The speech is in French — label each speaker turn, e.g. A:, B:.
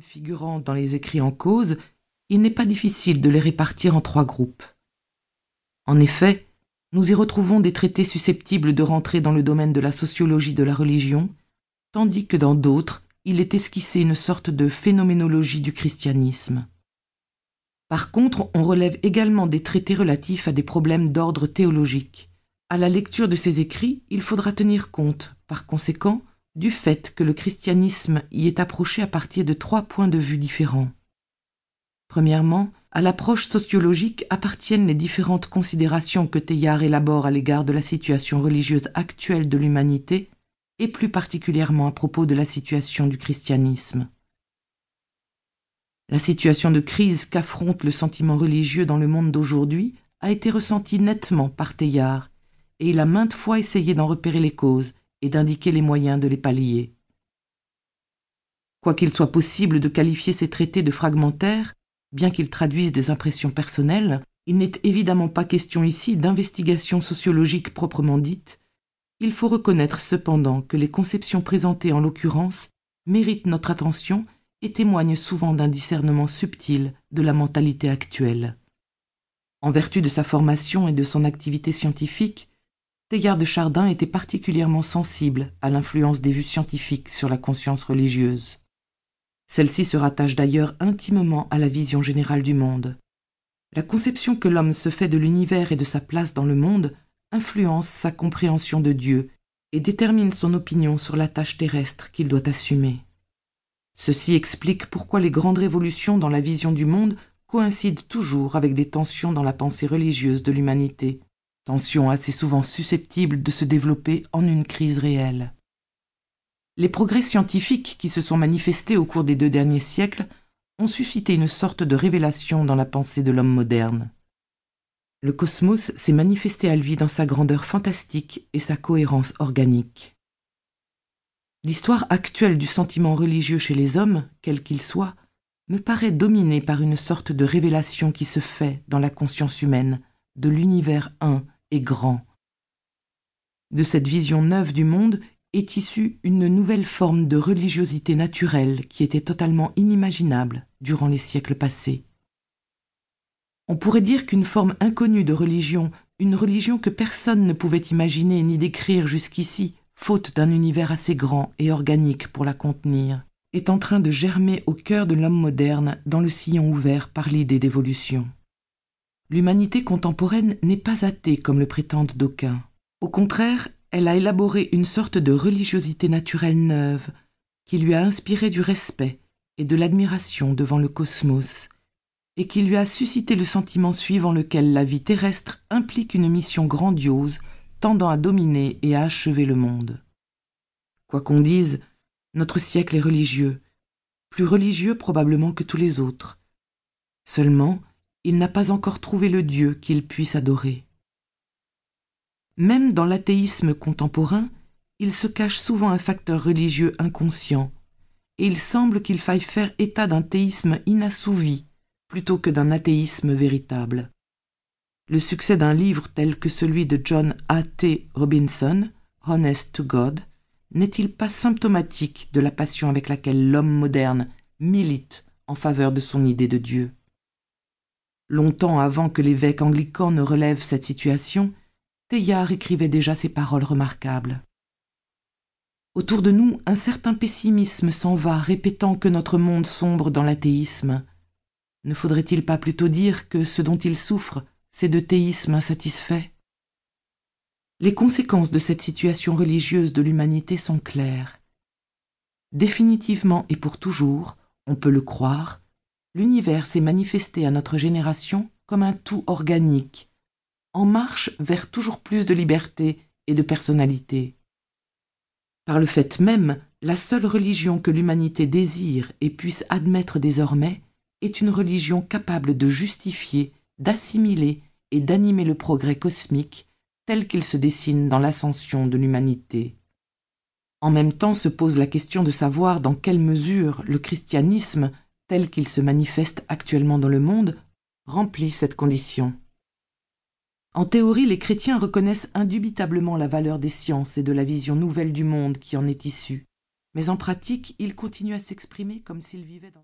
A: figurant dans les écrits en cause, il n'est pas difficile de les répartir en trois groupes. En effet, nous y retrouvons des traités susceptibles de rentrer dans le domaine de la sociologie de la religion, tandis que dans d'autres, il est esquissé une sorte de phénoménologie du christianisme. Par contre, on relève également des traités relatifs à des problèmes d'ordre théologique. À la lecture de ces écrits, il faudra tenir compte, par conséquent, du fait que le christianisme y est approché à partir de trois points de vue différents. Premièrement, à l'approche sociologique appartiennent les différentes considérations que Teilhard élabore à l'égard de la situation religieuse actuelle de l'humanité, et plus particulièrement à propos de la situation du christianisme. La situation de crise qu'affronte le sentiment religieux dans le monde d'aujourd'hui a été ressentie nettement par Teilhard, et il a maintes fois essayé d'en repérer les causes et d'indiquer les moyens de les pallier. Quoiqu'il soit possible de qualifier ces traités de fragmentaires, bien qu'ils traduisent des impressions personnelles, il n'est évidemment pas question ici d'investigation sociologique proprement dite. Il faut reconnaître cependant que les conceptions présentées en l'occurrence méritent notre attention et témoignent souvent d'un discernement subtil de la mentalité actuelle. En vertu de sa formation et de son activité scientifique, Teilhard de Chardin était particulièrement sensible à l'influence des vues scientifiques sur la conscience religieuse. Celle-ci se rattache d'ailleurs intimement à la vision générale du monde. La conception que l'homme se fait de l'univers et de sa place dans le monde influence sa compréhension de Dieu et détermine son opinion sur la tâche terrestre qu'il doit assumer. Ceci explique pourquoi les grandes révolutions dans la vision du monde coïncident toujours avec des tensions dans la pensée religieuse de l'humanité, tension assez souvent susceptible de se développer en une crise réelle. Les progrès scientifiques qui se sont manifestés au cours des deux derniers siècles ont suscité une sorte de révélation dans la pensée de l'homme moderne. Le cosmos s'est manifesté à lui dans sa grandeur fantastique et sa cohérence organique. L'histoire actuelle du sentiment religieux chez les hommes, quel qu'il soit, me paraît dominée par une sorte de révélation qui se fait dans la conscience humaine de l'univers un et grand. De cette vision neuve du monde est issue une nouvelle forme de religiosité naturelle qui était totalement inimaginable durant les siècles passés. On pourrait dire qu'une forme inconnue de religion, une religion que personne ne pouvait imaginer ni décrire jusqu'ici, faute d'un univers assez grand et organique pour la contenir, est en train de germer au cœur de l'homme moderne dans le sillon ouvert par l'idée d'évolution. L'humanité contemporaine n'est pas athée comme le prétendent d'aucuns. Au contraire, elle a élaboré une sorte de religiosité naturelle neuve qui lui a inspiré du respect et de l'admiration devant le cosmos, et qui lui a suscité le sentiment suivant lequel la vie terrestre implique une mission grandiose tendant à dominer et à achever le monde. Quoi qu'on dise, notre siècle est religieux, plus religieux probablement que tous les autres. Seulement, il n'a pas encore trouvé le Dieu qu'il puisse adorer. Même dans l'athéisme contemporain, il se cache souvent un facteur religieux inconscient, et il semble qu'il faille faire état d'un théisme inassouvi plutôt que d'un athéisme véritable. Le succès d'un livre tel que celui de John A. T. Robinson, Honest to God, n'est-il pas symptomatique de la passion avec laquelle l'homme moderne milite en faveur de son idée de Dieu? Longtemps avant que l'évêque anglican ne relève cette situation, Teilhard écrivait déjà ces paroles remarquables. Autour de nous, un certain pessimisme s'en va, répétant que notre monde sombre dans l'athéisme. Ne faudrait-il pas plutôt dire que ce dont il souffre, c'est de théisme insatisfait? Les conséquences de cette situation religieuse de l'humanité sont claires. Définitivement et pour toujours, on peut le croire, l'univers s'est manifesté à notre génération comme un tout organique, en marche vers toujours plus de liberté et de personnalité. Par le fait même, la seule religion que l'humanité désire et puisse admettre désormais est une religion capable de justifier, d'assimiler et d'animer le progrès cosmique tel qu'il se dessine dans l'ascension de l'humanité. En même temps se pose la question de savoir dans quelle mesure le christianisme tel qu'il se manifeste actuellement dans le monde, remplit cette condition. En théorie, les chrétiens reconnaissent indubitablement la valeur des sciences et de la vision nouvelle du monde qui en est issue, mais en pratique, ils continuent à s'exprimer comme s'ils vivaient dans